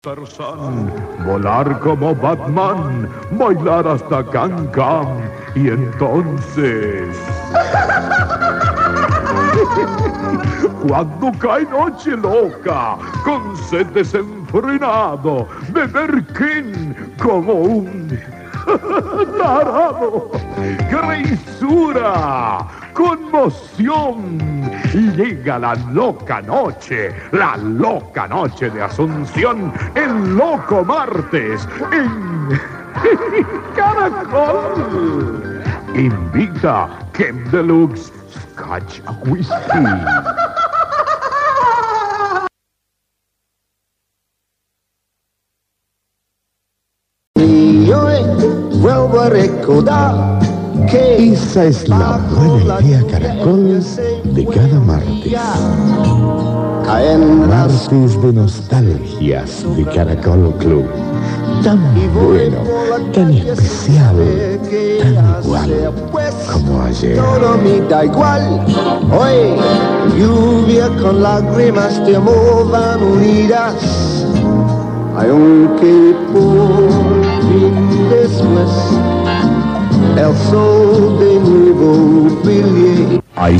Tarzán, volar como Batman, bailar hasta Can Can y entonces... Cuando cae noche loca, con sed desenfrenado, beber King como un tarado, ¡Greisura! Conmoción. Llega la loca noche, la loca noche de Asunción, el loco martes, en Caracol. Invita Ken Deluxe Scotch Whisky. Vuelvo a recordar Esa es la buena idea caracol de cada martes. Martes de nostalgias de Caracol Club. Tan bueno, tan especial, tan igual como ayer. Todo me da igual. Hoy lluvia con lágrimas de amor van unidas. Aunque por fin después el sol Hay